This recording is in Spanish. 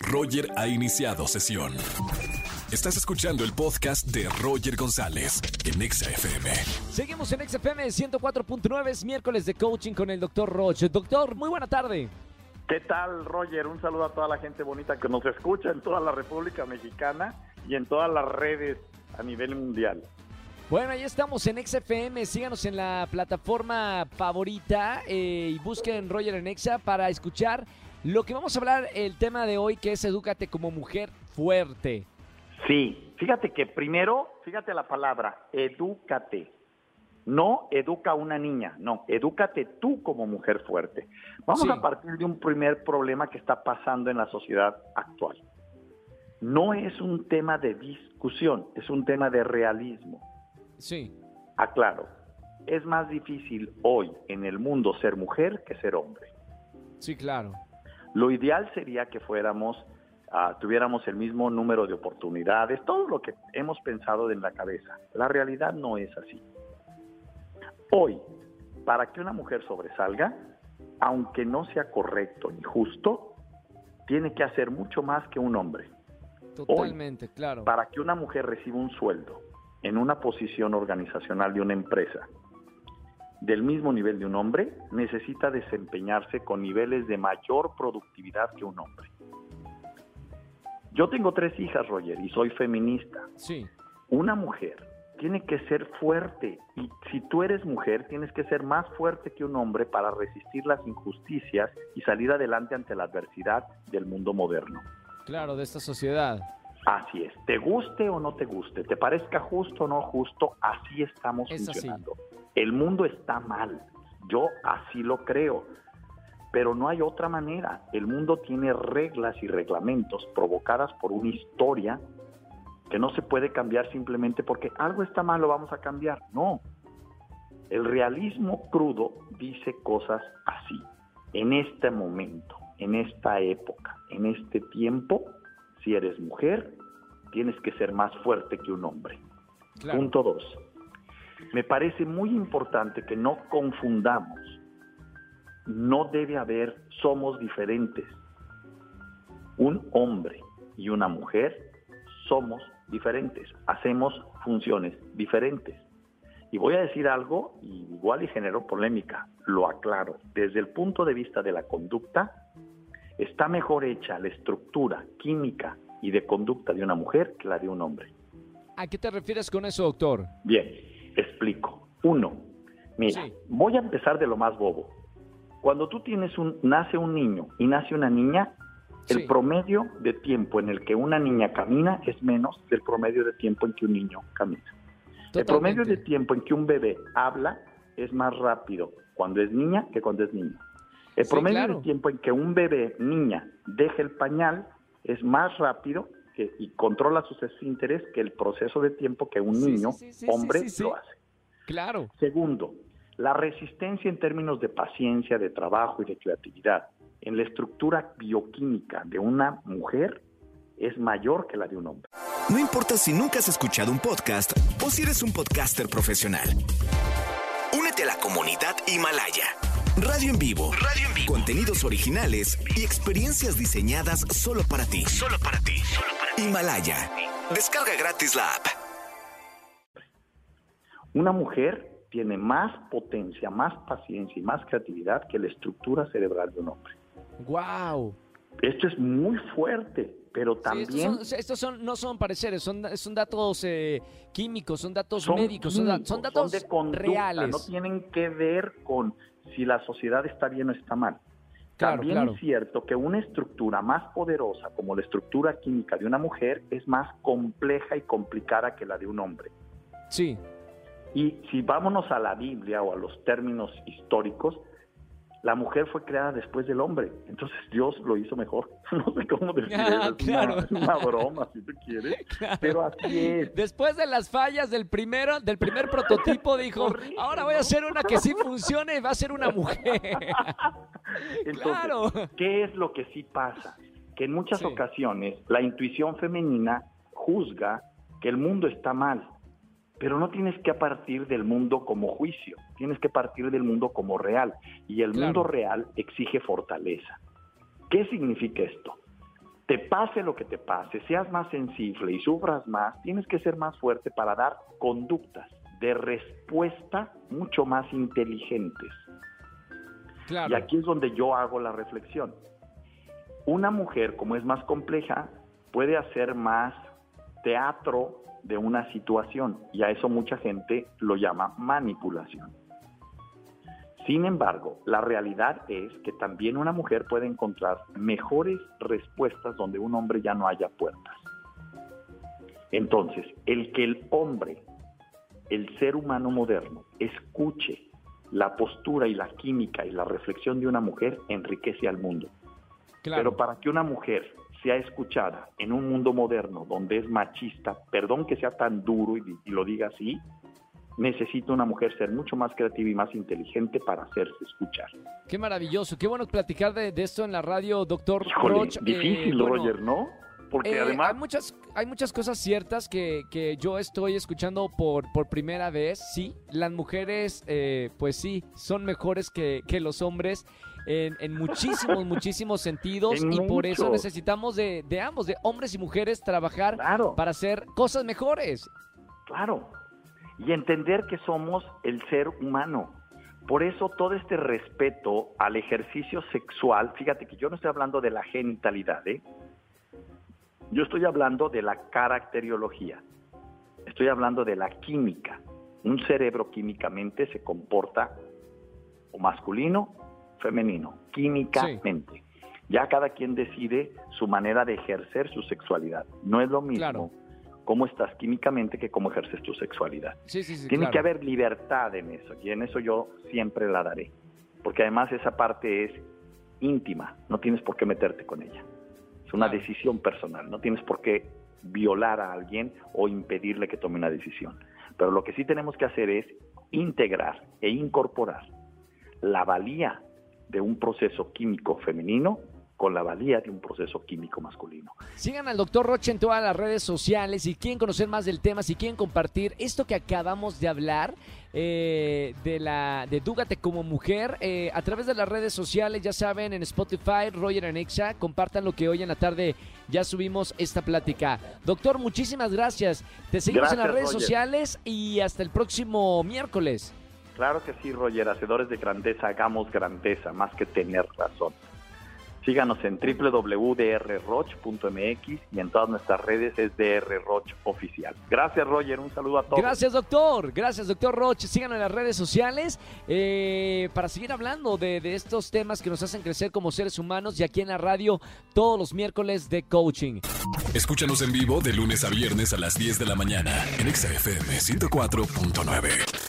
Roger ha iniciado sesión. Estás escuchando el podcast de Roger González en Exa FM. Seguimos en XFM 104.9, es miércoles de coaching con el doctor Roche. Doctor, muy buena tarde. ¿Qué tal, Roger? Un saludo a toda la gente bonita que nos escucha en toda la República Mexicana y en todas las redes a nivel mundial. Bueno, ya estamos en XFM, síganos en la plataforma favorita eh, y busquen Roger en Exa para escuchar lo que vamos a hablar el tema de hoy que es Edúcate como mujer fuerte. Sí, fíjate que primero, fíjate la palabra, edúcate. No educa a una niña, no, edúcate tú como mujer fuerte. Vamos Sí. a partir de un primer problema que está pasando en la sociedad actual. No es un tema de discusión, es un tema de realismo. Sí, Aclaro, es más difícil hoy en el mundo ser mujer que ser hombre. sí, claro. Lo ideal sería que fuéramos, ah, tuviéramos el mismo número de oportunidades, todo lo que hemos pensado en la cabeza. La realidad no es así. Hoy, para que una mujer sobresalga, aunque no sea correcto ni justo, tiene que hacer mucho más que un hombre. Totalmente, claro. Para que una mujer reciba un sueldo en una posición organizacional de una empresa del mismo nivel de un hombre, necesita desempeñarse con niveles de mayor productividad que un hombre. Yo tengo tres hijas, Roger, y soy feminista. Sí, Una mujer tiene que ser fuerte y si tú eres mujer tienes que ser más fuerte que un hombre para resistir las injusticias y salir adelante ante la adversidad del mundo moderno. claro, de esta sociedad. Así es, te guste o no te guste, te parezca justo o no justo, así estamos Es así. funcionando. El mundo está mal, yo así lo creo, pero no hay otra manera. El mundo tiene reglas y reglamentos provocadas por una historia que no se puede cambiar simplemente porque algo está mal, lo vamos a cambiar. No, el realismo crudo dice cosas así. En este momento, en esta época, en este tiempo, si eres mujer, tienes que ser más fuerte que un hombre. Claro. Punto dos. Me parece muy importante que no confundamos. No debe haber, somos diferentes. Un hombre y una mujer somos diferentes, hacemos funciones diferentes. Y voy a decir algo, igual y genero polémica, lo aclaro. Desde el punto de vista de la conducta, está mejor hecha la estructura química y de conducta de una mujer que la de un hombre. ¿A qué te refieres con eso, doctor? Bien, explico. Uno, mira, Sí. voy a empezar de lo más bobo. Cuando tú tienes un, nace un niño y nace una niña, el Sí. promedio de tiempo en el que una niña camina es menos del promedio de tiempo en que un niño camina. El promedio de tiempo en que un bebé habla es más rápido cuando es niña que cuando es niño. El Sí, promedio claro. de tiempo en que un bebé, niña, deja el pañal es más rápido que, y controla sus esfínteres que el proceso de tiempo que un Sí, niño, sí, sí, sí, hombre, sí, sí. lo hace. Claro, Segundo, la resistencia en términos de paciencia, de trabajo y de creatividad en la estructura bioquímica de una mujer es mayor que la de un hombre. No importa si nunca has escuchado un podcast o si eres un podcaster profesional. Únete a la comunidad Himalaya. Radio en vivo. Radio en vivo. Contenidos originales y experiencias diseñadas solo para ti. Solo para ti. Himalaya. Descarga gratis la app. Una mujer tiene más potencia, más paciencia y más creatividad que la estructura cerebral de un hombre. wow. Esto es muy fuerte, pero Sí, también estos, son, estos son- no son pareceres, son, son datos eh, químicos, son datos son médicos, son, da- son datos de conducta, reales. no tienen que ver con si la sociedad está bien o está mal. Claro, También claro. es cierto que una estructura más poderosa como la estructura química de una mujer es más compleja y complicada que la de un hombre. Sí, Y si vámonos a la Biblia o a los términos históricos, la mujer fue creada después del hombre. Entonces Dios lo hizo mejor. No sé cómo decir Ah, eso. Es, claro. una, es una broma, si tú quieres. Pero así es. Después de las fallas del primero, del primer prototipo, dijo, Horrible, ahora voy a hacer una que sí funcione y va a ser una mujer. Entonces, Claro. ¿qué es lo que sí pasa? Que en muchas Sí. ocasiones la intuición femenina juzga que el mundo está mal, pero no tienes que partir del mundo como juicio, tienes que partir del mundo como real, y el Claro. mundo real exige fortaleza. ¿Qué significa esto? te pase lo que te pase, seas más sensible y sufras más, tienes que ser más fuerte para dar conductas de respuesta mucho más inteligentes. Y aquí es donde yo hago la reflexión. Una mujer, como es más compleja, puede hacer más teatro de una situación y a eso mucha gente lo llama manipulación. Sin embargo, la realidad es que también una mujer puede encontrar mejores respuestas donde un hombre ya no haya puertas. Entonces, el que el hombre, el ser humano moderno, escuche la postura y la química y la reflexión de una mujer enriquece al mundo. Pero para que una mujer sea escuchada en un mundo moderno donde es machista, perdón que sea tan duro y, y lo diga así, necesita una mujer ser mucho más creativa y más inteligente para hacerse escuchar. Qué maravilloso, qué bueno platicar de, esto en la radio, doctor Híjole, Difícil, eh, Roger, ¿no? Porque eh, además... Hay muchas, hay muchas cosas ciertas que, que yo estoy escuchando por, por primera vez, sí. Las mujeres, eh, pues sí, son mejores que, que los hombres. En, en, muchísimos, muchísimos sentidos y por eso necesitamos de, de, ambos, de hombres y mujeres, trabajar para hacer cosas mejores. Claro, y entender que somos el ser humano. Por eso todo este respeto al ejercicio sexual, fíjate que yo no estoy hablando de la genitalidad, ¿eh? yo estoy hablando de la caracteriología, estoy hablando de la química. Un cerebro químicamente se comporta o masculino, femenino, químicamente. Ya cada quien decide su manera de ejercer su sexualidad. No es lo mismo cómo estás químicamente que cómo ejerces tu sexualidad. Tiene que haber libertad en eso y en eso yo siempre la daré, porque además esa parte es íntima, no tienes por qué meterte con ella. Es una decisión personal, no tienes por qué violar a alguien o impedirle que tome una decisión. Pero lo que sí tenemos que hacer es integrar e incorporar la valía de un proceso químico femenino con la valía de un proceso químico masculino. Sigan al doctor Roche en todas las redes sociales. Si quieren conocer más del tema, si quieren compartir esto que acabamos de hablar, eh, de la de Dúgate como mujer eh, a través de las redes sociales, ya saben, en Spotify, Roger Anexa, compartan lo que hoy en la tarde ya subimos esta plática. Doctor, muchísimas gracias. Te seguimos en las redes sociales y hasta el próximo miércoles. Claro que sí, Roger, hacedores de grandeza, hagamos grandeza, más que tener razón. Síganos en www.drroch.mx y en todas nuestras redes es DR Roch Oficial. Gracias, Roger. Un saludo a todos. Gracias, doctor. Gracias, doctor Roch. Síganos en las redes sociales eh, para seguir hablando de, de, estos temas que nos hacen crecer como seres humanos y aquí en la radio todos los miércoles de coaching. Escúchanos en vivo de lunes a viernes a las 10 de la mañana en XFM 104.9.